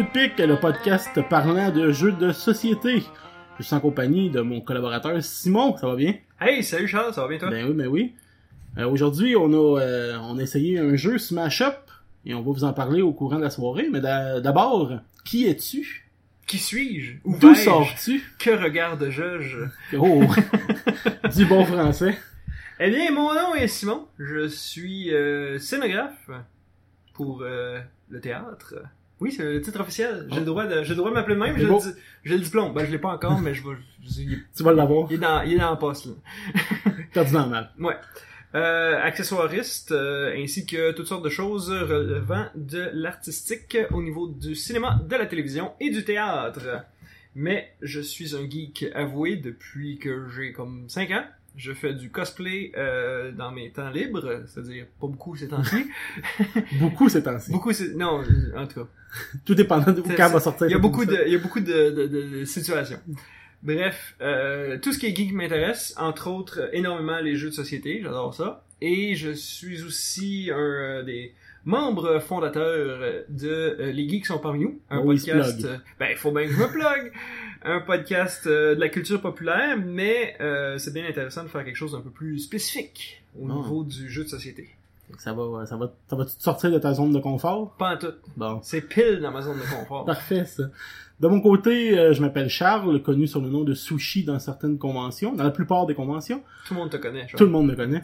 De Pique, le podcast parlant de jeux de société. Je suis en compagnie de mon collaborateur Simon, ça va bien? Hey, salut Charles, ça va bien toi? Ben oui, ben oui. Euh, Aujourd'hui, on a euh, on a essayé un jeu Smash Up et on va vous en parler au courant de la soirée. Mais d'a- d'abord, qui es-tu? Qui suis-je? Où D'où sors-tu? Que regarde-je? Oh! du bon français. Eh bien, mon nom est Simon. Je suis euh, scénographe pour le théâtre. Oui, c'est le titre officiel. J'ai le droit de, j'ai le droit de m'appeler de même. J'ai le, j'ai le diplôme. Ben, je l'ai pas encore, mais je vais, je- il, Tu vas l'avoir. il est dans, il est dans le poste, là. Cardinalement. Ouais. Euh, accessoiriste, euh, ainsi que toutes sortes de choses relevant de l'artistique au niveau du cinéma, de la télévision et du théâtre. Mais je suis un geek avoué depuis que j'ai comme 5 ans. Je fais du cosplay euh, dans mes temps libres, c'est-à-dire pas beaucoup ces temps-ci. Beaucoup ces temps-ci. beaucoup, c'est... Non, en tout cas. Tout dépendant de C'est- quand va sortir. Il y a beaucoup de, il y a beaucoup de, de, de- de situations. Bref, euh, tout ce qui est geek m'intéresse, entre autres énormément les jeux de société, j'adore ça. Et je suis aussi un euh, des membres fondateurs de euh, Les Geeks sont parmi nous, un Oh il podcast. euh, ben, il faut bien que je me plug. un podcast euh, de la culture populaire, mais euh, c'est bien intéressant de faire quelque chose d'un peu plus spécifique au Ah. niveau du jeu de société. Ça va, ça va, ça va te sortir de ta zone de confort? Pas en tout. Bon. C'est pile dans ma zone de confort. Parfait, ça. De mon côté, euh, je m'appelle Charles, connu sur le nom de Sushi dans certaines conventions, dans la plupart des conventions. Tout le monde te connaît. genre. Tout le monde me connaît.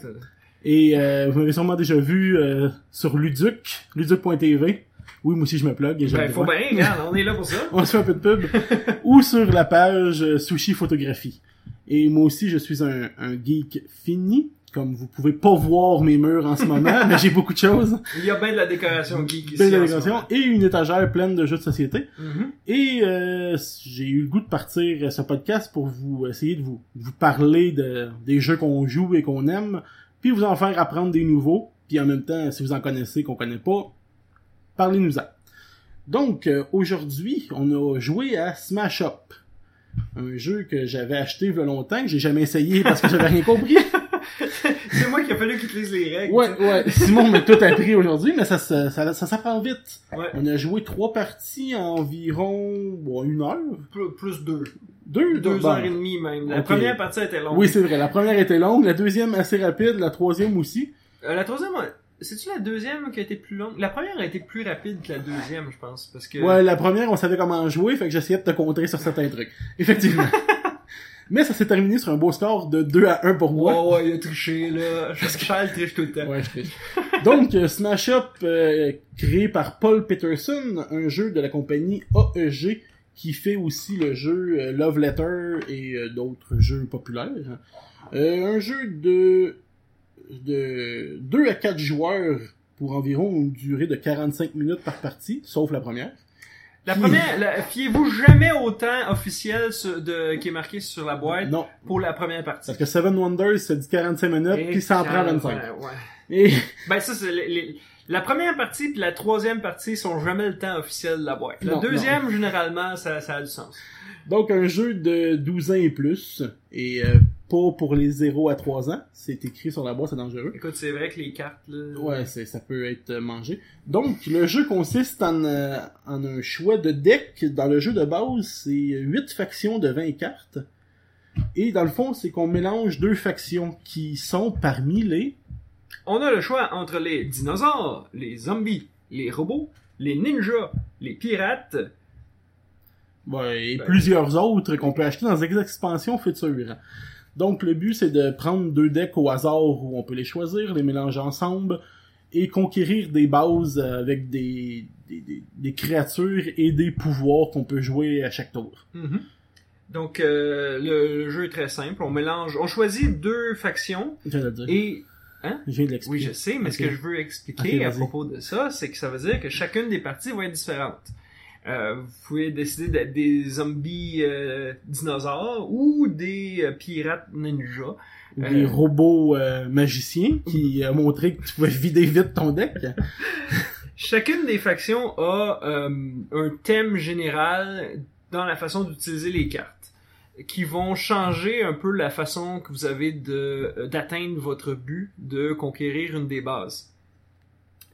Et euh, vous m'avez sûrement déjà vu euh, sur Luduc, luduc.tv. Oui, moi aussi je me plug et Ben, faut bien, regarde, on est là pour ça. On se fait un peu de pub. ou sur la page euh, Sushi Photographie. Et moi aussi, je suis un, un geek fini. Comme vous pouvez pas voir mes murs en ce moment, mais j'ai beaucoup de choses. Il y a bien de la décoration geek ici. Belle en ce délégation moment. et une étagère pleine de jeux de société. Mhm. Et euh, j'ai eu le goût de partir ce podcast pour vous essayer de vous, de vous parler de, des jeux qu'on joue et qu'on aime, puis vous en faire apprendre des nouveaux, puis en même temps, si vous en connaissez qu'on connaît pas, parlez-nous-en. Donc, euh, aujourd'hui, on a joué à Smash Up. Un jeu que j'avais acheté il y a longtemps, que j'ai jamais essayé parce que j'avais rien compris. C'est moi a fallu qu'il te lise les règles. Ouais, ouais, Simon m'a tout appris aujourd'hui, mais ça, ça, ça, ça s'apprend vite. Ouais. On a joué trois parties en environ bon, une heure. Plus, plus deux. Deux, Deux heures et demie même. La première partie était longue. Oui, c'est vrai. La première était longue, la deuxième assez rapide, la troisième aussi. Euh, la troisième, c'est-tu la deuxième qui a été plus longue? La première a été plus rapide que la deuxième, je pense. Parce que. Ouais, la première, on savait comment jouer, fait que j'essayais de te contrer sur certains trucs. Effectivement. Mais ça s'est terminé sur un beau score de 2 à 1 pour moi. Ouais, ouais, il a triché, là. Charles triche tout le temps. Ouais, je triche. Donc, euh, Smash Up, euh, créé par Paul Peterson, un jeu de la compagnie AEG, qui fait aussi le jeu euh, Love Letter et euh, d'autres jeux populaires. Euh, un jeu de, de 2 à 4 joueurs pour environ une durée de 45 minutes par partie, sauf la première. La première, fiez-vous jamais au temps officiel sur- de, qui est marqué sur la boîte Non, pour la première partie? parce que Seven Wonders, ça dit 45 minutes, Et puis ça en prend Charles, 25. ouais, ouais. Et Ben ça c'est les- les- la première partie puis la troisième partie sont jamais le temps officiel de la boîte. La Non, deuxième généralement ça, ça a du sens. Donc un jeu de 12 ans et plus, et euh, pas pour les 0 à 3 ans, c'est écrit sur la boîte, c'est dangereux. Écoute c'est vrai que les cartes là. Ouais, ça peut être euh, mangé. Donc le jeu consiste en, euh, en un choix de deck. Dans le jeu de base, c'est 8 factions de 20 cartes. Et dans le fond, c'est qu'on mélange deux factions qui sont parmi les... On a le choix entre les dinosaures, les zombies, les robots, les ninjas, les pirates. Ouais, et Ben. plusieurs autres qu'on peut acheter dans des expansions futures. Donc le but c'est de prendre deux decks au hasard où on peut les choisir, les mélanger ensemble et conquérir des bases avec des, des, des- des créatures et des pouvoirs qu'on peut jouer à chaque tour. Mhm. Donc euh, le, le jeu est très simple. On mélange, on choisit deux factions Je viens de le dire. et Je viens de oui je sais, mais ce que je veux expliquer à propos de ça, c'est que ça veut dire que chacune des parties va être différente. Euh, vous pouvez décider d'être des zombies euh, dinosaures ou des euh, pirates ninjas. Des robots magiciens qui a montré que tu pouvais vider vite ton deck. Chacune des factions a un thème général dans la façon d'utiliser les cartes qui vont changer un peu la façon que vous avez de d'atteindre votre but de conquérir une des bases.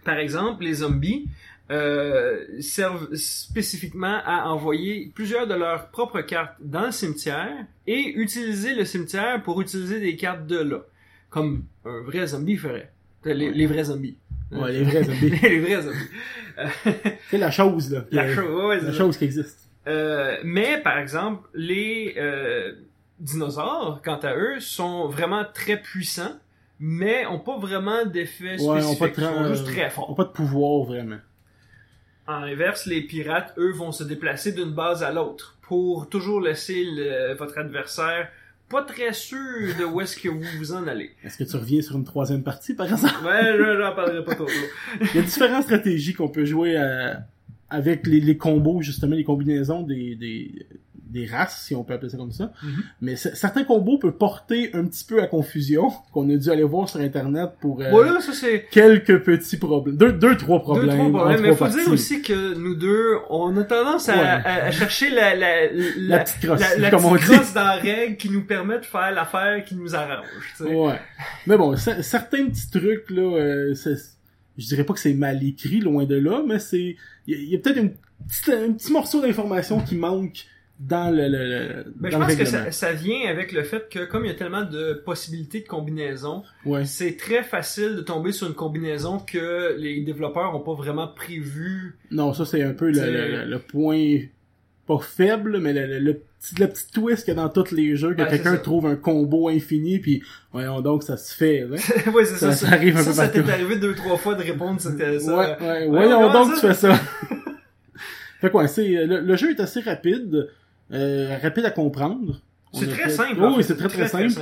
Par exemple, les zombies, euh, servent spécifiquement à envoyer plusieurs de leurs propres cartes dans le cimetière et utiliser le cimetière pour utiliser des cartes de là. Comme un vrai zombie ferait. Les, les vrais zombies. Ouais, les vrais zombies. les vrais zombies. c'est la chose, là. La, ouais, c'est la chose qui existe. Euh, mais par exemple, les euh, dinosaures, quant à eux, sont vraiment très puissants, mais ont pas vraiment d'effet Ouais, spécifique. ont Ils sont juste très Ont forts. pas de pouvoir, vraiment. En inverse, les pirates, eux, vont se déplacer d'une base à l'autre pour toujours laisser le- votre adversaire pas très sûr de où est-ce que vous vous en allez. Est-ce que tu reviens sur une troisième partie, par exemple? Ouais, je- j'en parlerai pas trop. Il y a différentes stratégies qu'on peut jouer euh, avec les, les combos, justement, les combinaisons des, des, des races, si on peut appeler ça comme ça. Mhm. Mais certains combos peuvent porter un petit peu à confusion, qu'on a dû aller voir sur Internet pour euh, Voilà, ça c'est quelques petits problèmes. Deux, deux trois deux, problèmes. trois en problèmes. Mais trois faut dire aussi que nous deux, on a tendance à, Ouais. à- à chercher la, la, La petite crosse, la, on petite dit. crosse dans la règle qui nous permet de faire l'affaire qui nous arrange. tu sais. Ouais. Mais bon, certains petits trucs, là, euh, je dirais pas que c'est mal écrit, loin de là, mais c'est... Il y a, il a peut-être un petit morceau d'information qui manque dans le, le, le- Ben, je le pense que ça, ça vient avec le fait que comme il y a tellement de possibilités de combinaisons, Ouais. c'est très facile de tomber sur une combinaison que les développeurs ont pas vraiment prévu. Non, ça c'est un peu le, point pas faible, mais le, petit, le petit twist qu'il y a dans tous les jeux, que quelqu'un trouve un combo infini, puis voyons donc ça se fait. Là. ouais, c'est ça. Ça- ça arrive un ça, peu ça t'est arrivé deux, trois fois de répondre c'était ça. Ouais, ouais, Ouais, voyons donc tu fais ça. fait quoi, c'est le, le jeu est assez rapide, euh, rapide à comprendre. C'est très fait- simple. Oh, en oui, c'est très, très simple.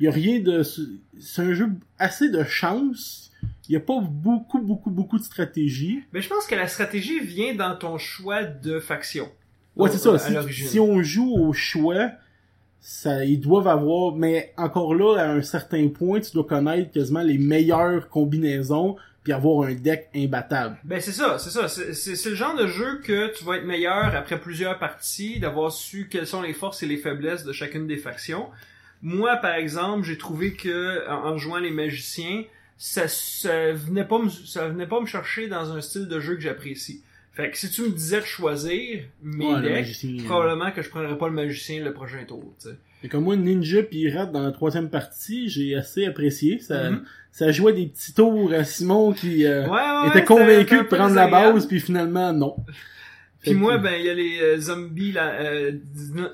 Il y a rien de c'est un jeu assez de chance. Il y a pas beaucoup beaucoup beaucoup de stratégie. Mais je pense que la stratégie vient dans ton choix de faction. Ouais, c'est ça. Si, on joue au choix, ça, ils doivent avoir, mais encore là, à un certain point, tu dois connaître quasiment les meilleures combinaisons puis avoir un deck imbattable. Ben c'est ça, c'est ça. C'est le genre de jeu que tu vas être meilleur après plusieurs parties, d'avoir su quelles sont les forces et les faiblesses de chacune des factions. Moi, par exemple, j'ai trouvé que en, en jouant les magiciens, ça, ça venait pas me, ça venait pas me chercher dans un style de jeu que j'apprécie. Fait que si tu me disais de choisir mes Ouais, decks, probablement que je prendrais pas le magicien le prochain tour. tu sais. Et comme moi, Ninja Pirate dans la troisième partie, j'ai assez apprécié. Ça, Mhm. ça jouait des petits tours à Simon qui euh, Ouais, ouais, ouais, était convaincu de prendre la base, puis finalement, non. Puis que- moi, ben, il y a les euh, zombies, là, euh, dino-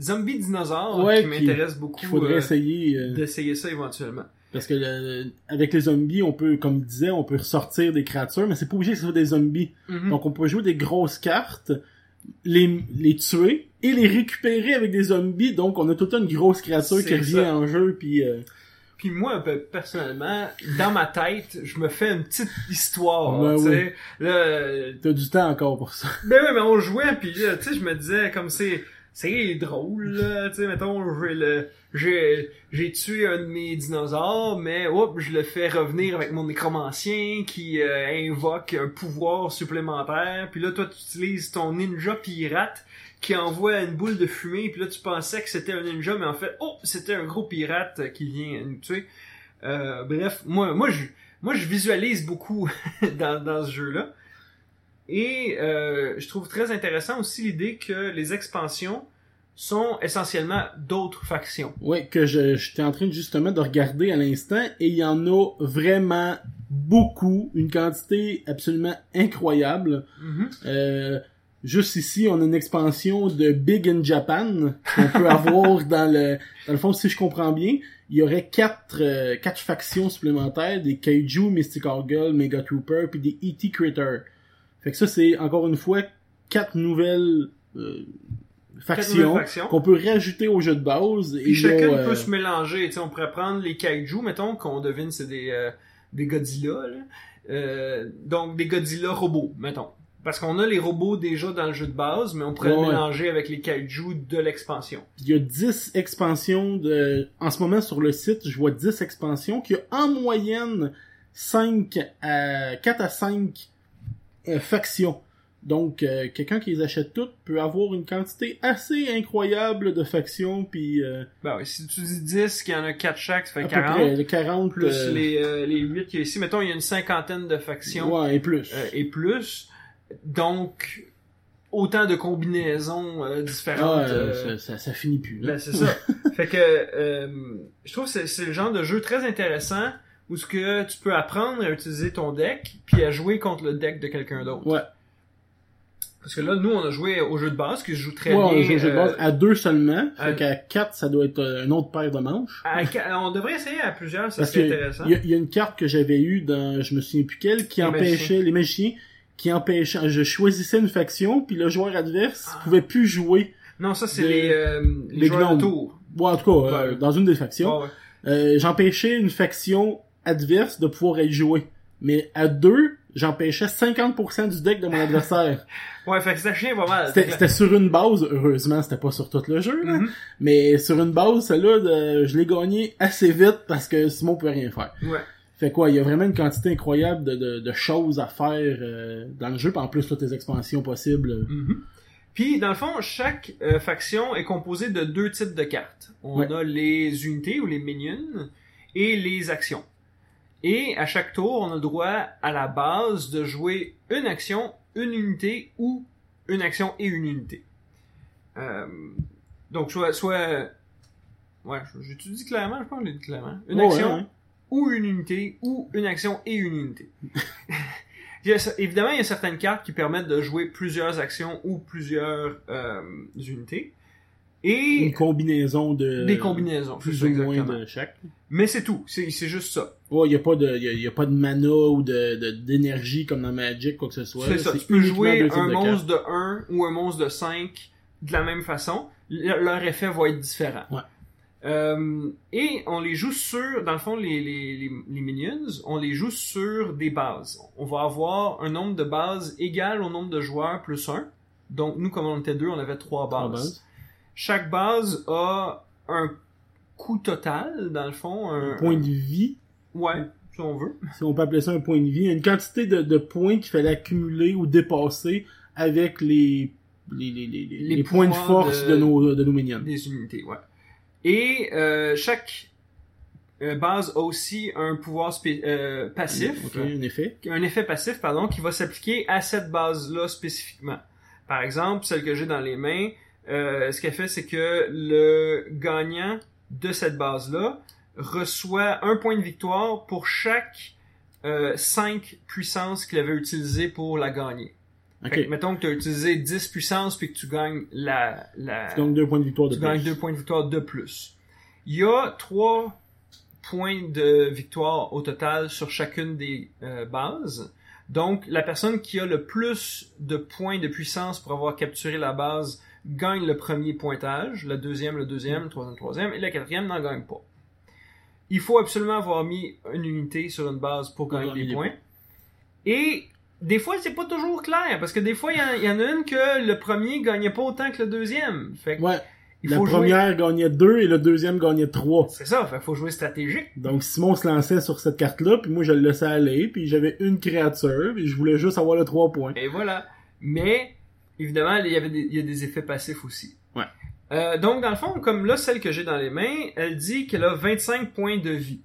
zombies dinosaures Ouais, qui qui- m'intéressent beaucoup. qu'il faudrait euh, essayer. euh, d'essayer ça éventuellement. Parce que le- avec les zombies, on peut, comme je disais, on peut ressortir des créatures, mais c'est pas obligé que ce soit des zombies. Mhm. Donc on peut jouer des grosses cartes, les, les tuer et les récupérer avec des zombies. Donc on a tout le temps une grosse créature qui revient ça. en jeu. Puis euh, Puis moi, ben, personnellement, dans ma tête, je me fais une petite histoire, tu sais. t'as du temps encore pour ça. ben oui, mais on jouait, puis là, tu sais, je me disais, comme c'est, c'est drôle, tu sais, mettons, j'ai le, j'ai, j'ai tué un de mes dinosaures, mais, hop, je le fais revenir avec mon nécromancien qui euh, invoque un pouvoir supplémentaire, puis là, toi, tu utilises ton ninja pirate qui envoie une boule de fumée, puis là, tu pensais que c'était un ninja, mais en fait, oh, c'était un gros pirate qui vient nous tuer. Euh, bref, moi, moi, je, moi, je visualise beaucoup dans, dans ce jeu-là. Et euh, je trouve très intéressant aussi l'idée que les expansions sont essentiellement d'autres factions. Ouais, que je j'étais en train justement de regarder à l'instant et il y en a vraiment beaucoup, une quantité absolument incroyable. Euh, juste ici, on a une expansion de Big in Japan qu'on peut avoir dans le dans le fond, si je comprends bien, il y aurait quatre euh, quatre factions supplémentaires des Kaiju, Mystic Orgul, Mega Trooper puis des E.T. Critter. Fait que ça c'est encore une fois quatre nouvelles euh, factions qu'on peut rajouter au jeu de base et chacune là, euh, peut se mélanger. Tu sais, on pourrait prendre les kaiju, mettons, qu'on devine c'est des, euh, des Godzilla. Là. Euh, donc des Godzilla robots, mettons. Parce qu'on a les robots déjà dans le jeu de base, mais on pourrait Ouais, le mélanger avec les kaiju de l'expansion. Il y a 10 expansions de... En ce moment, sur le site, je vois 10 expansions qui a en moyenne 5 à... 4 à 5 euh, factions. Donc, euh, quelqu'un qui les achète toutes peut avoir une quantité assez incroyable de factions, puis euh, Ben oui, si tu dis 10, qu'il y en a 4 chaque, ça fait peu 40. près le 40 Plus euh, les, euh, les 8 qu'il y a ici. Mettons, il y a une cinquantaine de factions ouais, et plus. euh, et plus. donc, autant de combinaisons différentes. Ah, ça, ça, ça finit plus. Là. ben, c'est ça. fait que je trouve que c'est- c'est le genre de jeu très intéressant où ce que tu peux apprendre à utiliser ton deck puis à jouer contre le deck de quelqu'un d'autre. Ouais. Parce que là, nous, on a joué au jeu de base qui se joue très Ouais, on bien. joue au jeu de base euh, à deux seulement. à- Fait qu'à quatre, ça doit être euh, une autre paire de manches. à- on devrait essayer à plusieurs, ça serait intéressant. il y, a- y a une carte que j'avais eue dans, je me souviens plus quelle, qui Les empêchait les magiciens, qui empêchait, je choisissais une faction, puis le joueur adverse Ah. pouvait plus jouer. Non, ça, c'est de- les, euh, les, les joueurs de tour. Bon, en tout cas, euh, Ouais. dans une des factions, Ouais, ouais. euh, j'empêchais une faction adverse de pouvoir être jouée. Mais à deux, j'empêchais 50% du deck de mon adversaire. Ouais, fait que ça chien pas mal. C'était sur une base, heureusement, c'était pas sur tout le jeu, là. Mhm. Mais sur une base, celle-là, je l'ai gagné assez vite parce que Simon pouvait rien faire. Ouais. Fait quoi, il y a vraiment une quantité incroyable de, de, de choses à faire euh, dans le jeu, puis en plus toutes les expansions possibles. Mhm. Puis, dans le fond, chaque euh, faction est composée de deux types de cartes. On Ouais. a les unités ou les minions et les actions. Et à chaque tour, on a le droit à la base de jouer une action, une unité ou une action et une unité. Euh, donc, soit, soit, ouais, j'ai tout dit clairement, je pense que je l'ai dit clairement. Une action, ouais. ou une unité, ou une action et une unité. Il y a- évidemment, il y a certaines cartes qui permettent de jouer plusieurs actions ou plusieurs euh, unités. Et Une combinaison de... des combinaisons, Plus ou moins exactement. de chaque. Mais c'est tout, c'est c'est juste ça. Ouais, il y a pas de, y a, y a pas de mana ou de, de- d'énergie comme dans Magic, quoi que ce soit. c'est ça, tu peux jouer un de monstre de 1 ou un monstre de 5 de la même façon. Le- leur effet va être différent. Ouais. Euh, et on les joue sur, dans le fond, les, les, les, les minions, on les joue sur des bases. On va avoir un nombre de bases égal au nombre de joueurs plus 1. Donc, nous, comme on était deux, on avait trois bases. Trois bases. Chaque base a un coût total, dans le fond. Un, Un point de vie, Ouais, si on veut. si on peut appeler ça un point de vie, une quantité de, de points qu'il fallait accumuler ou dépasser avec les, les, les, les, points de force de- de, nos, de nos minions. Des unités, ouais. Et euh, chaque euh, base a aussi un pouvoir spé- euh, passif, Ok, un effet. un effet passif, pardon, qui va s'appliquer à cette base-là spécifiquement. Par exemple, celle que j'ai dans les mains, euh, ce qu'elle fait, c'est que le gagnant de cette base-là reçoit un point de victoire pour chaque euh, 5 puissances qu'il avait utilisé pour la gagner. Que, mettons que tu as utilisé 10 puissances puis que tu gagnes la, la, Tu gagnes deux points de victoire de tu plus. gagnes deux points de victoire de plus. Il y a trois points de victoire au total sur chacune des euh, bases. Donc, la personne qui a le plus de points de puissance pour avoir capturé la base gagne le premier pointage, le deuxième, le deuxième, le troisième, le troisième, et la quatrième n'en gagne pas. Il faut absolument avoir mis une unité sur une base pour gagner des points. Et des fois, c'est pas toujours clair, parce que des fois, il y, en- il y en a une que le premier gagnait pas autant que le deuxième. Fait que Ouais. il la faut jouer. première gagnait deux et le deuxième gagnait trois. C'est ça, fait, faut jouer stratégique. Donc Simon se lançait sur cette carte-là, puis moi je le laissais aller, puis j'avais une créature, puis je voulais juste avoir le trois points. Et voilà. Mais, évidemment, il y avait des, il y a des effets passifs aussi. Ouais. Euh, donc, dans le fond, comme là, celle que j'ai dans les mains, elle dit qu'elle a 25 points de vie.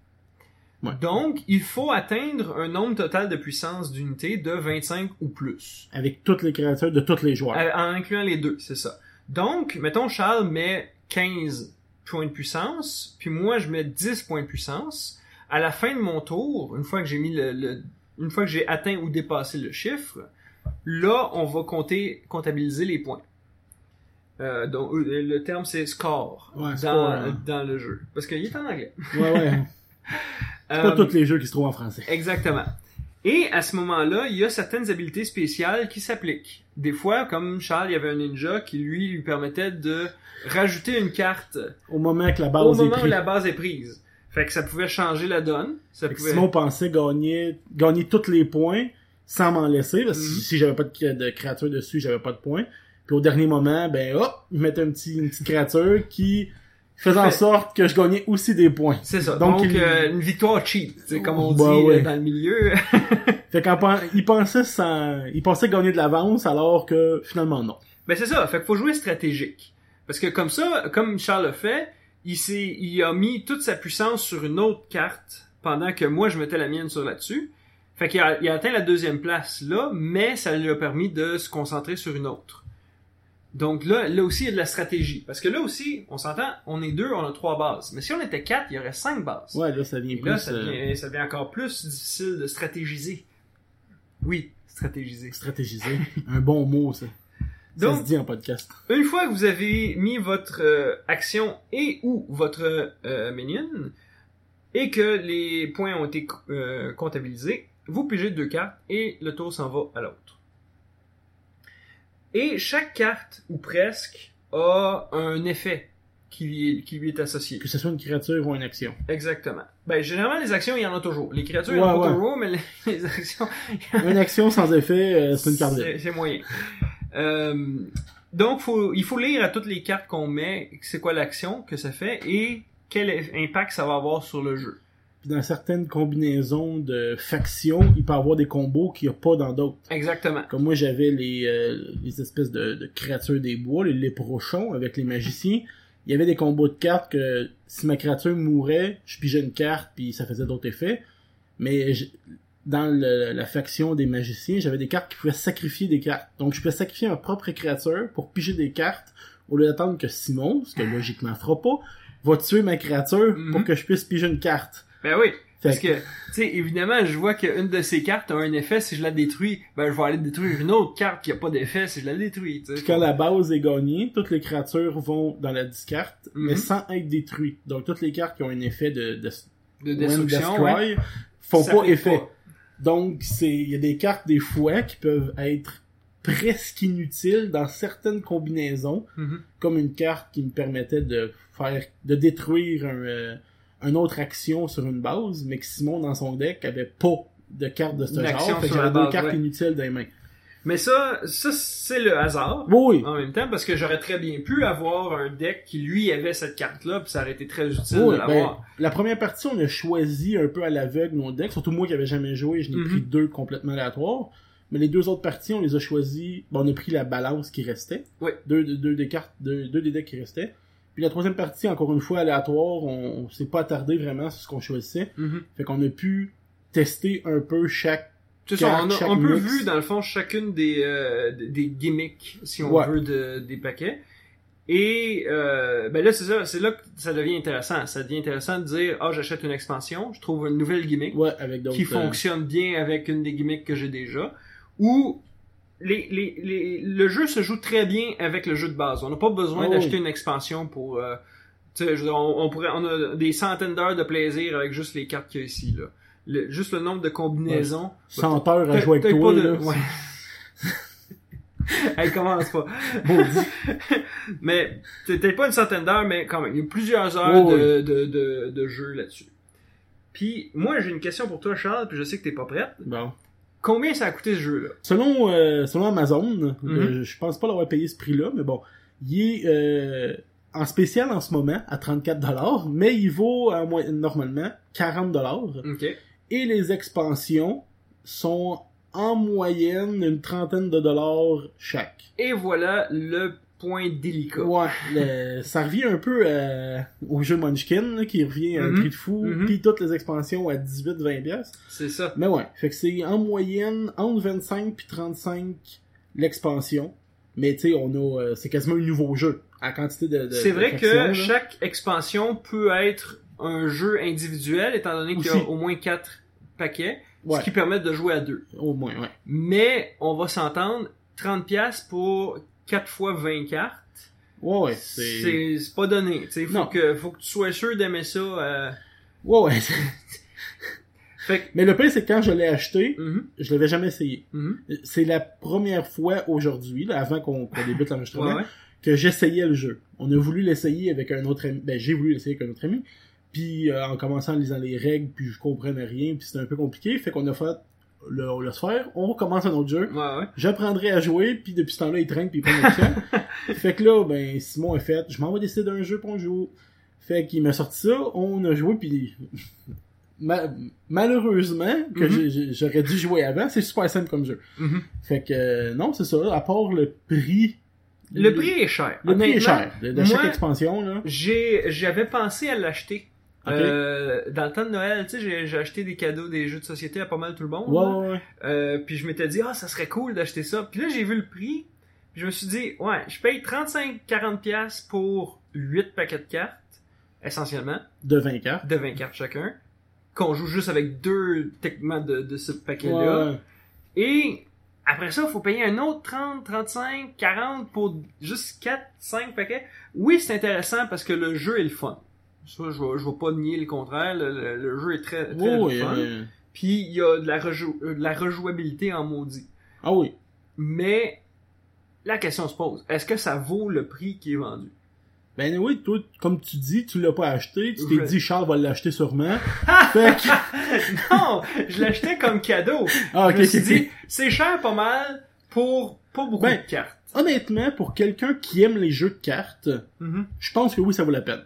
Ouais. Donc, il faut atteindre un nombre total de puissance d'unité de 25 ou plus. Avec toutes les créatures de tous les joueurs. Euh, En incluant les deux, c'est ça. Donc, mettons, Charles met 15 points de puissance, puis moi, je mets 10 points de puissance. À la fin de mon tour, une fois que j'ai mis le, le- une fois que j'ai atteint ou dépassé le chiffre, là, on va compter, comptabiliser les points. Euh, donc, euh, le terme, c'est score, Ouais, dans, score, hein. dans le jeu. Parce qu'il est en anglais. Ouais, ouais. C'est pas Euh, tous les jeux qui se trouvent en français. Exactement. Et à ce moment-là, il y a certaines habiletés spéciales qui s'appliquent. Des fois, comme Charles, il y avait un ninja qui lui lui permettait de rajouter une carte Au moment que la base au est moment où la base est prise. Fait que ça pouvait changer la donne. Ça Fait que pouvait... Simon pensait gagner, gagner tous les points sans m'en laisser, parce que Mhm. si j'avais pas de, cré- de créature dessus, j'avais pas de points. Puis au dernier moment, ben hop, il mettait un petit, une petite créature qui faisait en sorte que je gagnais aussi des points. C'est ça. Donc, Donc, il- euh, une victoire cheap, c'est comme on Bah dit ouais. euh, dans le milieu. Fait qu'en pen- il pensait sans, il pensait gagner de l'avance alors que finalement non. Ben c'est ça, fait qu'il faut jouer stratégique. Parce que comme ça, comme Charles a fait, il il a mis toute sa puissance sur une autre carte pendant que moi je mettais la mienne sur là-dessus. Fait qu'il a, il a atteint la deuxième place là, mais ça lui a permis de se concentrer sur une autre. Donc là, là aussi, il y a de la stratégie. Parce que là aussi, on s'entend, on est deux, on a trois bases. Mais si on était quatre, il y aurait cinq bases. Ouais, là, ça vient Et plus. là, ça euh, devient, ça devient encore plus difficile de stratégiser. Oui, stratégiser. stratégiser. Un bon mot, ça. ça se dit en podcast. Une fois que vous avez mis votre euh, action et ou votre euh, minion et que les points ont été euh, comptabilisés, vous pigez deux cartes et le tour s'en va à l'autre. Et chaque carte, ou presque, a un effet qui lui, qui lui est associé. Que ce soit une créature ou une action. Exactement. Ben, généralement, les actions, il y en a toujours. Les créatures, il y en a ouais. toujours, mais les, les actions, Une action sans effet, euh, c'est une carte c'est c'est moyen. Euh, donc, faut, il faut lire à toutes les cartes qu'on met, c'est quoi l'action que ça fait et quel impact ça va avoir sur le jeu. Puis dans certaines combinaisons de factions, il peut y avoir des combos qu'il n'y a pas dans d'autres. Exactement. Comme moi, j'avais les, euh, les espèces de, de créatures des bois, les léprochons avec les magiciens. Il y avait des combos de cartes que si ma créature mourait, je pigeais une carte puis ça faisait d'autres effets. Mais j- dans le- la faction des magiciens, j'avais des cartes qui pouvaient sacrifier des cartes. Donc je pouvais sacrifier ma propre créature pour piger des cartes au lieu d'attendre que Simon, ce que logiquement fera pas, va tuer ma créature pour que je puisse piger une carte. Ben oui. Fait Parce que, tu sais, évidemment, je vois qu'une de ces cartes a un effet si je la détruis. Ben, je vais aller détruire une autre carte qui a pas d'effet si je la détruis, quand la base est gagnée, toutes les créatures vont dans la discarte, mais Mhm. sans être détruites. Donc toutes les cartes qui ont un effet de, de destruction, ouais. Font Ça pas effet. pas. Donc c'est il y a des cartes des fois qui peuvent être presque inutiles dans certaines combinaisons, Mhm. comme une carte qui me permettait de faire de détruire un, euh, une autre action sur une base, mais que Simon dans son deck avait pas de carte de ce genre, fait la j'avais deux base, cartes ouais. inutiles dans les mains. Mais ça, ça, c'est le hasard. Oui, en même temps parce que j'aurais très bien pu avoir un deck qui lui avait cette carte là puis ça aurait été très utile Oui, de ben, l'avoir. la première partie, on a choisi un peu à l'aveugle nos decks, surtout moi qui avais jamais joué, je n'ai Mhm. pris deux complètement aléatoires. Mais les deux autres parties, on les a choisis. Bon, on a pris la balance qui restait. Oui. Deux, deux, deux des cartes, deux, deux des decks qui restaient. Puis la troisième partie, encore une fois aléatoire, on, on s'est pas attardé vraiment sur ce qu'on choisissait. Mhm. Fait qu'on a pu tester un peu chaque. Ça, on a un peu mix. vu dans le fond chacune des euh, des- gimmicks si on Ouais. veut de, des paquets. Et euh, ben là c'est ça, c'est là que ça devient intéressant. Ça devient intéressant de dire ah j'achète une expansion, je trouve une nouvelle gimmick Ouais, avec d'autres. qui euh, fonctionne bien avec une des gimmicks que j'ai déjà, ou les, les, les, le jeu se joue très bien avec le jeu de base. On n'a pas besoin Oh, d'acheter une expansion pour... Euh, je dire, on, on pourrait, on a des centaines d'heures de plaisir avec juste les cartes qu'il y a ici. Là. Le- juste le nombre de combinaisons. 100 heures à Peut- jouer avec toi, pas de- là. ouais. Elle commence pas. Mais peut-être pas une centaine d'heures, mais quand même, il y a plusieurs heures Oh, de, de, de, de jeu là-dessus. Puis moi j'ai une question pour toi Charles, puis je sais que t'es pas prête. Bon. Combien ça a coûté ce jeu-là? Selon, euh, selon Amazon, Mhm. euh, je pense pas l'avoir payé ce prix-là, mais bon, il est euh, en spécial en ce moment à 34$, mais il vaut en normalement 40$. Ok. Et les expansions sont en moyenne une trentaine de dollars chaque. Et voilà le point délicat. Ouais, le- ça revient un peu euh, au jeu Munchkin, là, qui revient à un Mhm. prix de fou, Mhm. puis toutes les expansions à 18-20$. piastres. C'est ça. Mais ouais, fait que c'est en moyenne entre 25 puis 35 l'expansion. Mais tu sais, on a euh, c'est quasiment un nouveau jeu à quantité de, de C'est vrai que là. chaque expansion peut être un jeu individuel, étant donné qu'il y a au moins quatre paquets, ouais, ce qui permet de jouer à deux. au moins ouais. Mais on va s'entendre, 30$ piastres pour 4 fois 20 cartes, Ouais ouais, c'est c'est pas donné. Faut Non. que, faut que tu sois sûr d'aimer ça. euh. Ouais ouais. Fait que... Mais le pire c'est que quand je l'ai acheté, Mhm, je l'avais jamais essayé. mhm. C'est la première fois aujourd'hui, là, avant qu'on qu'on débute l'enregistrement, Ouais, ouais. que j'essayais le jeu. On a voulu l'essayer avec un autre ami. Ben, j'ai voulu l'essayer avec un autre ami. Puis, euh, en commençant en lisant les règles, puis je comprenais rien, puis c'était un peu compliqué. Fait qu'on a fait le, le faire. On commence un autre jeu. Ouais, ouais. J'apprendrai à jouer, puis depuis ce temps-là, il traîne, puis il prend le Fait que là, ben, Simon a fait, je m'en vais décider d'un jeu pour on joue. Fait qu'il m'a sorti ça, on a joué, puis ma- malheureusement, que Mhm. j'ai- j'aurais dû jouer avant, c'est super simple comme jeu. Mhm. Fait que, euh, non, c'est ça, à part le prix. Le prix est cher. Le prix est cher. De, de chaque expansion, là. J'avais pensé à l'acheter Euh, dans le temps de Noël, tu sais, j'ai, acheté des cadeaux, des jeux de société à pas mal tout le monde. Ouais, là. ouais, ouais. Euh, puis je m'étais dit, ah, ça serait cool d'acheter ça. Puis là, j'ai vu le prix. Puis je me suis dit, ouais, je paye 35-40$ piastres pour 8 paquets de cartes, essentiellement, De 20 cartes. de 20 cartes chacun, qu'on joue juste avec deux, techniquement, de, de ce paquet-là. Ouais. Et après ça, il faut payer un autre 30, 35, 40 pour juste 4, 5 paquets. Oui, c'est intéressant parce que le jeu est le fun. Ça, je je vais pas nier le contraire. Le, le- le jeu est très, très fun. Puis il y a de la, rejou- euh, de la rejouabilité en maudit. Ah oui. Mais la question se pose, est-ce que ça vaut le prix qui est vendu? Ben oui, toi, comme tu dis, tu l'as pas acheté. Tu Je- t'es dit, Charles va l'acheter sûrement. fait que... non! Je l'achetais comme cadeau. Ah, ok, je me suis dit, c'est cher pas mal pour pas beaucoup Ben, de cartes. Honnêtement, pour quelqu'un qui aime les jeux de cartes, Mhm. je pense que oui, ça vaut la peine.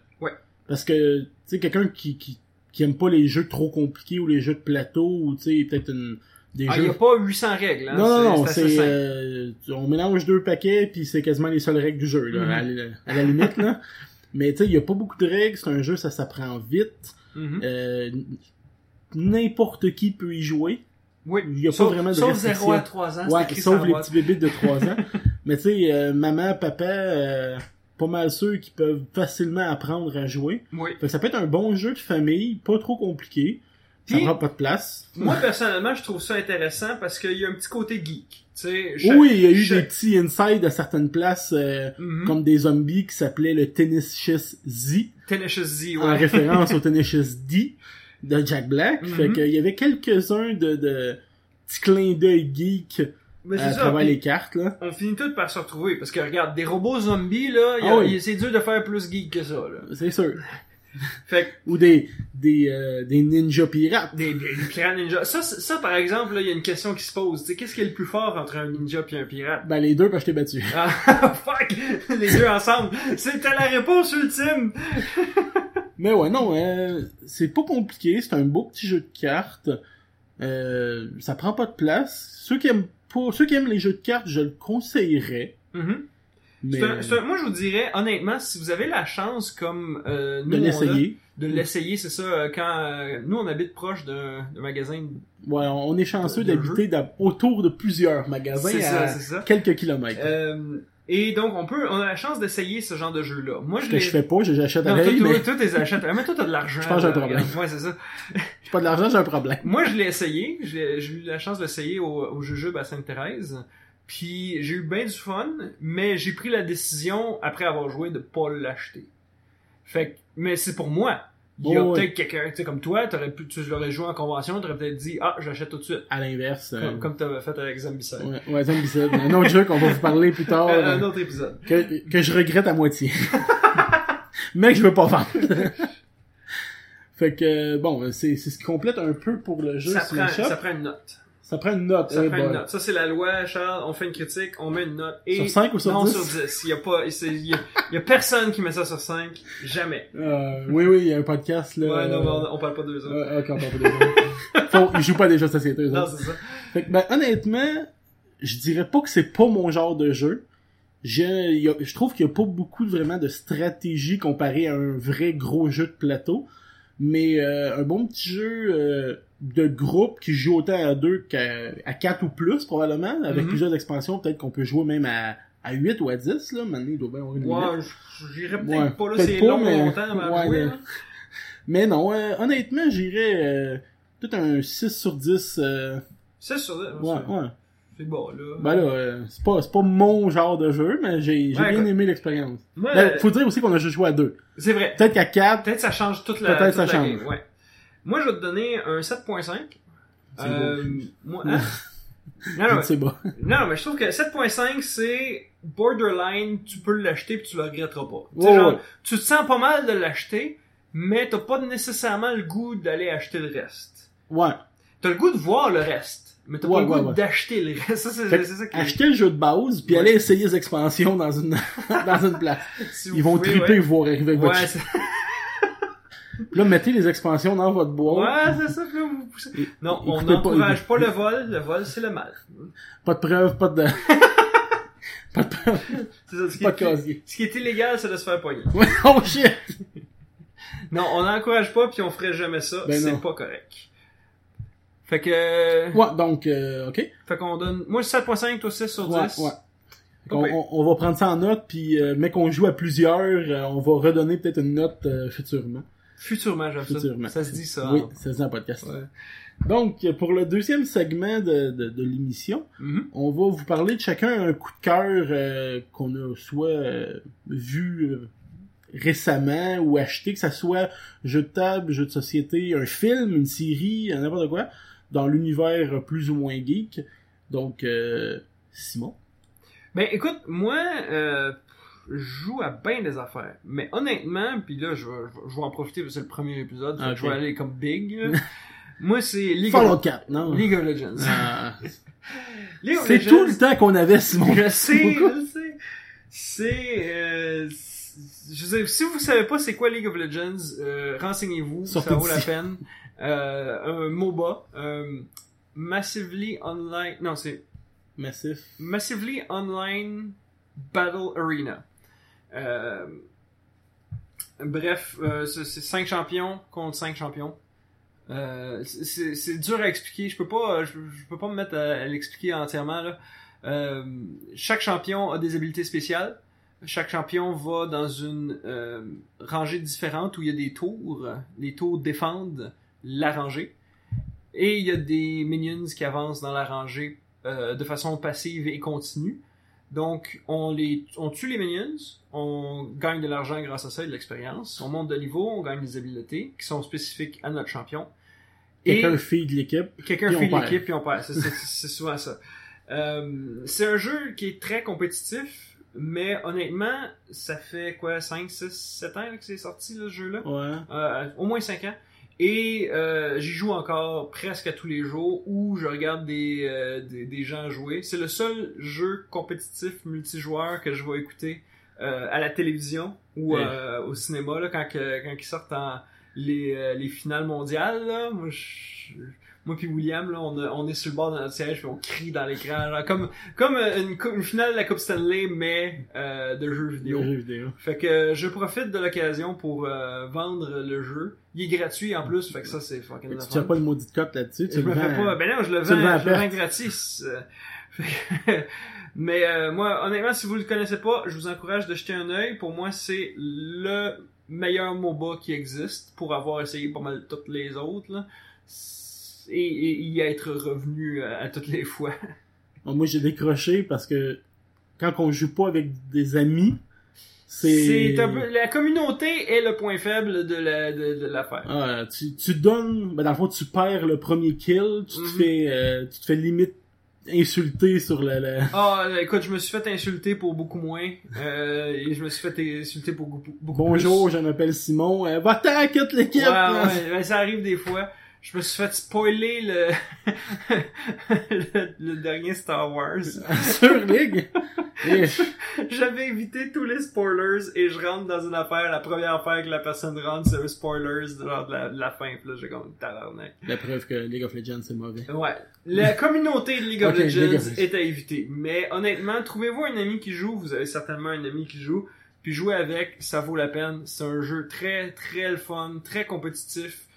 Parce que, tu sais, quelqu'un qui, qui, qui aime pas les jeux trop compliqués ou les jeux de plateau ou, tu sais, peut-être une, des Ah, il jeux... y a pas 800 règles, hein. non, non, non, c'est euh, on mélange deux paquets puis c'est quasiment les seules règles du jeu, là, Mhm. à, la- à la limite, là. Mais, tu sais, il y a pas beaucoup de règles, c'est un jeu, ça s'apprend vite. Mhm. Euh, n'importe qui peut y jouer. Oui. il y a pas vraiment de Sauf restriction. 0 à 3 ans, Ouais, sauf les petits bébés de 3 ans. Mais tu sais, euh, maman, papa, euh, pas mal ceux qui peuvent facilement apprendre à jouer. Oui. Fait que ça peut être un bon jeu de famille, pas trop compliqué. Ça prend pas de place. Moi, personnellement, je trouve ça intéressant parce qu'il y a un petit côté geek. Chaque- oui, il y a eu chaque- des petits inside à certaines places, euh, Mhm. comme des zombies qui s'appelaient le Tenacious Z, Tenacious Z, en ouais. référence au Tenacious D de Jack Black. Mhm. Fait qu'il y avait quelques-uns de, de petits clins d'œil geek Mais à c'est ça. travers les cartes, là. On finit tous par se retrouver parce que regarde, des robots zombies là, Ah oui. c'est dur de faire plus geek que ça là. C'est sûr. Fait que Ou des, des, euh, des ninjas pirates. des, des, pirates ninja. Ça, ça par exemple, il y a une question qui se pose. Qu'est-ce qui est le plus fort entre un ninja et un pirate? Ben, les deux, parce que je t'ai battu. Ah, fuck! Les deux ensemble. C'était la réponse ultime! Mais ouais, non, euh, c'est pas compliqué, c'est un beau petit jeu de cartes. Euh, ça prend pas de place. Ceux qui aiment pas, ceux qui aiment les jeux de cartes, je le conseillerais. Mhm. Mais un- un- moi, je vous dirais, honnêtement, si vous avez la chance, comme euh, nous, de l'essayer. de l'essayer, c'est ça, euh, quand euh, nous, on habite proche d'un magasin. Ouais, on est chanceux d'habiter autour de plusieurs magasins à ça, quelques kilomètres. Euh, et donc, on peut, on a la chance d'essayer ce genre de jeu-là. Moi, je l'ai... je fais pas, je- j'achète à l'œil, mais toi, t'es achètes. Mais toi, t'as de l'argent. Je pense que j'ai un problème. Ouais, c'est ça. j'ai pas de l'argent, j'ai un problème. Moi, je l'ai essayé. J'ai eu la chance de l'essayer au, au Jujube à Sainte-Thérèse. Puis j'ai eu bien du fun, mais j'ai pris la décision, après avoir joué, de pas l'acheter. Fait que, mais c'est pour moi. Il y a ouais. peut-être quelqu'un, tu sais, comme toi, t'aurais pu, tu l'aurais joué en convention, t'aurais peut-être dit, ah, j'achète tout de suite. À l'inverse. euh, Comme, comme t'avais fait avec Zombicide. Ouais, ouais, Zombicide. Un autre jeu qu'on va vous parler plus tard. Euh, euh, un autre épisode. que, que je regrette à moitié. Mais que je veux pas vendre. fait que, bon, c'est c'est ce qui complète un peu pour le jeu Ça prend, ça prend une note. Ça prend une note. Ça prend boy. une note. Ça, c'est la loi, Charles. On fait une critique, on met une note. Et Sur 5 ou sur non, 10? sur 10. Il y a pas, il y a, il y a personne qui met ça sur 5. Jamais. Euh, oui, oui, il y a un podcast, là. Ouais, non, mais on, on parle pas d'eux autres. euh, ok, on parle pas. Faut, ils jouent pas à des jeux de société, eux Non, c'est ça. Fait que, ben, honnêtement, je dirais pas que c'est pas mon genre de jeu. Je, il y a- je trouve qu'il y a pas beaucoup vraiment de stratégie comparé à un vrai gros jeu de plateau. Mais euh, un bon petit jeu euh, de groupe qui joue autant à deux qu'à quatre ou plus probablement, avec Mhm. plusieurs expansions, peut-être qu'on peut jouer même à, à 8 ou à 10 là, maintenant il doit bien avoir une. Ouais, j'irais peut-être Ouais, pas là, c'est long mais- longtemps à ouais, jouer. mais- non, euh, honnêtement, j'irais euh, peut-être un 6 sur 10. euh, C'est sûr, ouais, c'est- ouais. c'est bon, là. Ben là, euh, c'est pas, c'est pas mon genre de jeu, mais j'ai j'ai Ouais, bien aimé l'expérience. Ben, euh, faut dire aussi qu'on a juste joué à deux. c'est vrai. Peut-être qu'à quatre, Peut-être ça change toute la, Peut-être ça la change. game, ouais. Moi, je vais te donner un 7.5. C'est Euh, moi, hein? non, non, c'est non, mais je trouve que 7.5, c'est borderline, tu peux l'acheter puis tu le regretteras pas. Ouais, genre, ouais. tu te sens pas mal de l'acheter, mais t'as pas nécessairement le goût d'aller acheter le reste. Ouais. T'as le goût de voir le reste, mais t'as Ouais, pas le ouais, goût d'acheter le reste. Ça, c'est ça qui Acheter le jeu de base, puis aller essayer les expansions dans une, dans une place. si Ils vont pouvez, triper voir arriver avec votre Ouais, chien. c'est- Puis Là, mettez les expansions dans votre boîte. ouais, c'est ça, puis là, vous poussez. Et- Non, on coupez pas- n'encourage pas le vol. Le vol, c'est le mal. Pas de preuves, pas de... pas de C'est ça, ce qui, pas de est, ce qui est illégal, c'est de se faire poigner. Ouais, oh shit! Non, on n'encourage pas puis on ferait jamais ça. Ben c'est pas correct. Fait que. Ouais, donc, euh, ok. Fait qu'on donne. Moi, 7.5, toi 6 sur 10. Ouais, ouais. On, pire. on- on va prendre ça en note, puis euh, mais qu'on joue à plusieurs, euh, on va redonner peut-être une note euh, futurement. Futurement, j'aime ça. Futurement. Ça se dit ça. Oui, hein. c'est ça un podcast. Ouais. Donc, pour le deuxième segment de, de, de l'émission, Mhm. on va vous parler de chacun un coup de cœur euh, qu'on a soit euh, vu euh, récemment ou acheté, que ça soit jeu de table, jeu de société, un film, une série, n'importe quoi, dans l'univers plus ou moins geek. Donc, Simon. Ben écoute, moi, joue à bien des affaires. Mais honnêtement, puis là, je vais, je vais- en profiter parce que c'est le premier épisode. Je vais aller comme big. moi, c'est League, Fallout of... 4, non? League of Legends. Ah, League of c'est Legends, tout le temps qu'on avait, Simon. Je sais, je sais. C'est... Euh, je veux dire, si vous savez pas c'est quoi League of Legends, euh, renseignez-vous, ça vaut la peine. Euh, un MOBA, euh, Massively Online... Non, c'est Massif. Massively Online Battle Arena. Euh, bref, euh, c'est c'est cinq champions contre cinq champions. Euh, c'est- dur à expliquer. Je peux pas, je, peux pas me mettre à, l'expliquer entièrement. Chaque champion a des habiletés spéciales. Chaque champion va dans une rangée différente où il y a des tours. Les tours défendent la rangée. Et il y a des minions qui avancent dans la rangée de façon passive et continue. Donc, on les, on tue les minions, on gagne de l'argent grâce à ça et de l'expérience. On monte de niveau, on gagne des habiletés qui sont spécifiques à notre champion. Et Quelqu'un feed l'équipe. quelqu'un perd. l'équipe puis on perd. C'est- souvent ça. Euh, c'est un jeu qui est très compétitif, mais honnêtement, ça fait quoi, 5, 6, 7 ans là, que c'est sorti, là, ce jeu-là? Ouais. Euh, au moins 5 ans. Et euh, j'y joue encore presque à tous les jours où je regarde des, euh, des, des gens jouer. C'est le seul jeu compétitif multijoueur que je vais écouter euh, à la télévision ou Ouais. euh, au cinéma là, quand, quand ils sortent en, les, euh, les finales mondiales. Là, moi, je- moi puis William, là, on, est sur le bord de notre siège puis on crie dans l'écran. genre, Comme, comme euh, une, finale de la Coupe Stanley, mais euh, de jeux vidéo. Le jeu vidéo. Fait que je profite de l'occasion pour euh, vendre le jeu. Il est gratuit en plus, fait que ça c'est fucking le tu tires pas de maudite cote là-dessus. Tu Je me le fais pas. Ben non, je le le vends je le vends perte. gratis. Mais euh, moi, honnêtement, si vous le connaissez pas, je vous encourage de jeter un œil. Pour moi, c'est le meilleur MOBA qui existe pour avoir essayé pas mal toutes les autres. Là. Et, et y être revenu euh, à toutes les fois. Bon, moi, j'ai décroché parce que quand on joue pas avec des amis, c'est... La communauté est le point faible de la de, de l'affaire. Ah, tu, tu donnes, ben dans le fond, tu perds le premier kill, tu te Mhm. fais, euh, tu te fais limite insulter sur le, le- Ah, écoute, je me suis fait insulter pour beaucoup moins. Euh, et je me suis fait insulter pour beaucoup, bonjour, plus. je m'appelle Simon, euh, va-t'en, quitte l'équipe! Ouais, ouais, ouais, ça arrive des fois. Je me suis fait spoiler le, le, le dernier Star Wars. Sur League! J'avais évité tous les spoilers et je rentre dans une affaire. La première affaire que la personne rentre, c'est un spoilers de, genre de, la, de la fin. Puis là, j'ai comme tabarnak. la preuve que League of Legends, c'est mauvais. Ouais. La communauté de League of Legends League of Legends. est à éviter. Mais honnêtement, trouvez-vous un ami qui joue. Vous avez certainement un ami qui joue. Puis jouer avec, ça vaut la peine. C'est un jeu très, très fun, très compétitif,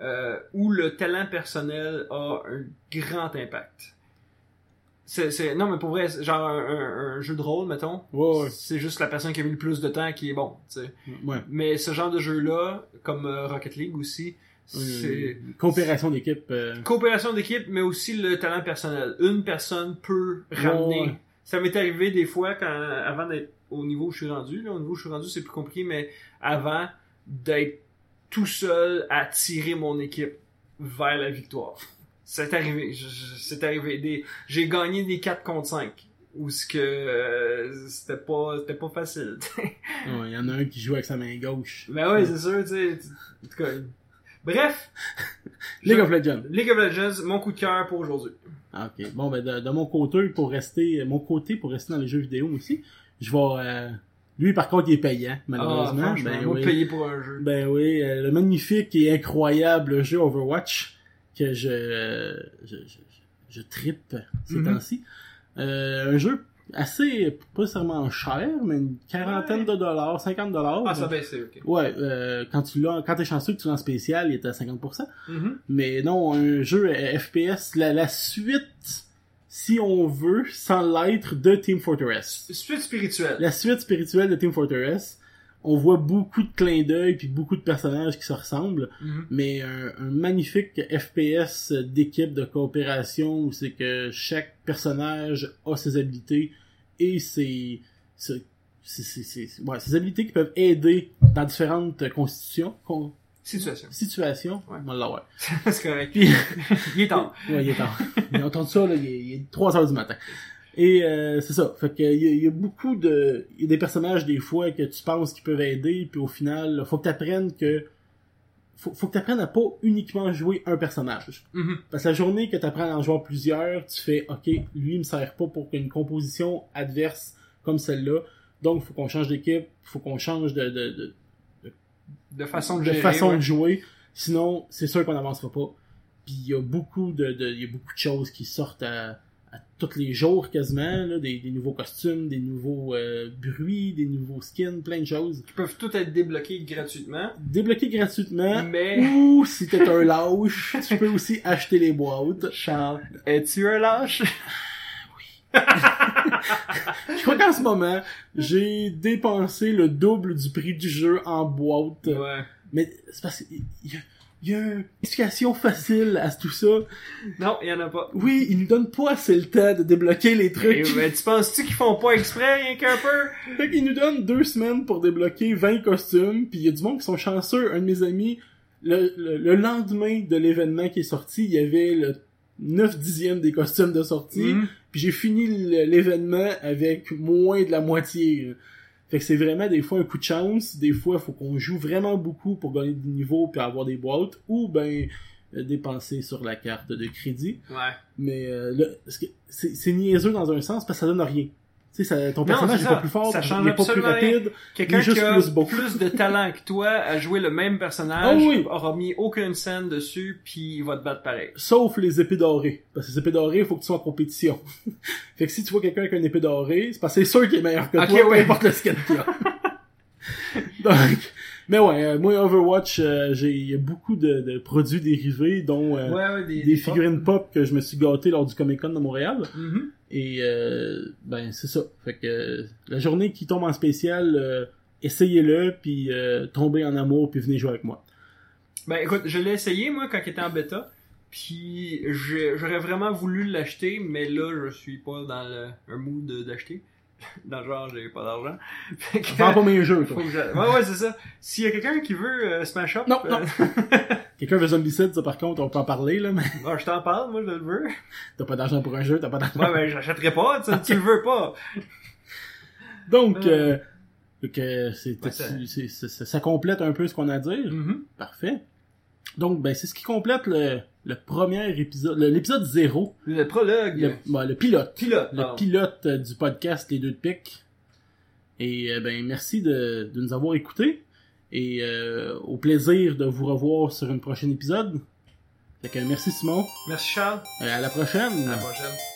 euh, où le talent personnel a un grand impact. C'est, c'est, non, mais pour vrai, genre un, un- un jeu de rôle, mettons. Ouais, ouais. C'est juste la personne qui a mis le plus de temps qui est bon, tu sais. Ouais. Mais ce genre de jeu-là, comme euh, Rocket League aussi, c'est coopération d'équipe. euh, coopération d'équipe, mais aussi le talent personnel. Une personne peut ramener. Ça m'est arrivé des fois quand, avant d'être au niveau où je suis rendu, là, au niveau où je suis rendu, c'est plus compliqué, mais avant d'être tout seul à tirer mon équipe vers la victoire. C'est arrivé, c'est arrivé. Des, j'ai gagné des 4 contre 5. Où ce que euh, c'était pas c'était pas facile. ouais, Il y en a un qui joue avec sa main gauche. mais ouais, c'est sûr, tu sais. En tout cas. Bref. League of Legends. League of Legends, mon coup de cœur pour aujourd'hui. Ah, ok. Bon, ben, de, de mon côté, pour rester, mon côté, pour rester dans les jeux vidéo aussi, je vais, euh, lui, par contre, il est payant, malheureusement. Ah, ben, oui. payer pour un jeu. Ben oui, euh, le magnifique et incroyable jeu Overwatch que je je, je, je trippe ces Mhm. temps-ci. Euh, un jeu assez, pas nécessairement cher, mais une quarantaine Ouais. de dollars, 50 dollars. Ah, ça baissé, ok. Ouais, euh, quand tu l'as, quand t'es chanceux que tu l'as en spécial, il est à 50%. Mhm. Mais non, un jeu FPS, la, la suite, si on veut, sans l'être, de Team Fortress. Suite spirituelle. La suite spirituelle de Team Fortress, on voit beaucoup de clins d'œil puis beaucoup de personnages qui se ressemblent, Mhm. mais un, un magnifique FPS d'équipe de coopération où c'est que chaque personnage a ses habilités et ses, ses, ses, ses- ouais, habilités qui peuvent aider dans différentes constitutions, con- Situation. situations. Ouais. On l'a, ouais. c'est correct. Puis, Il est temps. Ouais, il est tard. J'ai entendu ça, là, il est, il est 3 heures du matin. Et euh, c'est ça. Fait que il y, a- il y a beaucoup de. Il y a des personnages des fois que tu penses qu'ils peuvent aider, puis au final, faut que tu apprennes que. Faut, faut que tu apprennes à pas uniquement jouer un personnage. Mhm. Parce que la journée que tu apprends à en jouer plusieurs, tu fais OK, lui il me sert pas pour une composition adverse comme celle-là. Donc faut qu'on change d'équipe, faut qu'on change de, de, de, De façon de, de gérer, façon ouais. de jouer. Sinon, c'est sûr qu'on n'avancera pas. Puis il y a beaucoup de, de- il y a beaucoup de choses qui sortent à, à tous les jours quasiment, là, des, des nouveaux costumes, des nouveaux euh, bruits, des nouveaux skins, plein de choses. Qui peuvent tout être débloqués gratuitement. Débloqués gratuitement. Mais. Ou si t'es un lâche, tu peux aussi acheter les boîtes. Charles, es-tu un lâche? Je crois qu'en ce moment, j'ai dépensé le double du prix du jeu en boîte. Ouais. Mais c'est parce qu'il y a, il y a une explication facile à tout ça. Non, il y en a pas. Oui, ils nous donnent pas assez le temps de débloquer les Et, trucs. ben, tu penses-tu qu'ils font pas exprès, rien qu'un peu? Fait qu'ils nous donnent deux semaines pour débloquer 20 costumes, puis il y a du monde qui sont chanceux. Un de mes amis, le, le, le lendemain de l'événement qui est sorti, il y avait le 9 dixième des costumes de sortie, Mhm. puis j'ai fini l'événement avec moins de la moitié. là. Fait que c'est vraiment des fois un coup de chance, des fois faut qu'on joue vraiment beaucoup pour gagner du niveau puis avoir des boîtes, ou ben euh, dépenser sur la carte de crédit. Ouais. Mais euh, c'est niaiseux dans un sens parce que ça donne rien. Tu sais, ton Non, personnage c'est est pas plus fort, Ça change il est pas plus rapide. Quelqu'un qui a plus beau. plus de talent que toi à jouer le même personnage oui. aura mis aucune scène dessus puis il va te battre pareil. Sauf les épées dorées. Parce que les épées dorées, il faut que tu sois en compétition. fait que si tu vois quelqu'un avec une épée dorée, c'est parce que c'est sûr qu'il est meilleur que toi, ouais. peu importe le skin qu'il a. Donc, mais ouais, euh, moi Overwatch, euh, j'ai beaucoup de, de produits dérivés, dont euh, ouais, ouais, des, des figurines pop que je me suis gâté lors du Comic Con de Montréal. Mhm. Et euh, ben c'est ça. Fait que euh, la journée qui tombe en spécial, euh, essayez-le, puis tombez en amour, puis venez jouer avec moi. Ben écoute, je l'ai essayé moi quand il était en bêta. Puis j'aurais vraiment voulu l'acheter, mais là je suis pas dans le, un mood d'acheter. Dans le genre j'ai pas d'argent. Fait que- Vends pas mes jeux, faut toi. que je- Ouais ouais c'est ça. S'il y a quelqu'un qui veut euh, Smash Up, Non, euh, non. Quelqu'un veut Zombicide, ça par contre, on peut en parler, là, mais bon, je t'en parle, moi je le veux. t'as pas d'argent pour un jeu, t'as pas d'argent. Ouais ben j'achèterai pas, tu, tu le veux pas. Donc, Euh. euh, donc, euh, c'est- Ouais, ça- c'est- c'est- ça, ça complète un peu ce qu'on a à dire. Mhm. Parfait. Donc, ben, c'est ce qui complète le, le premier épisode, l'épisode zéro, Le prologue. le, bon, le pilote. Pilote. le pilote euh, du podcast Les Deux de Pique. Et euh, ben merci de, de nous avoir écoutés. Et euh, au plaisir de vous revoir sur un prochain épisode. Fait que merci Simon. Merci Charles. Euh, à la prochaine. À la prochaine.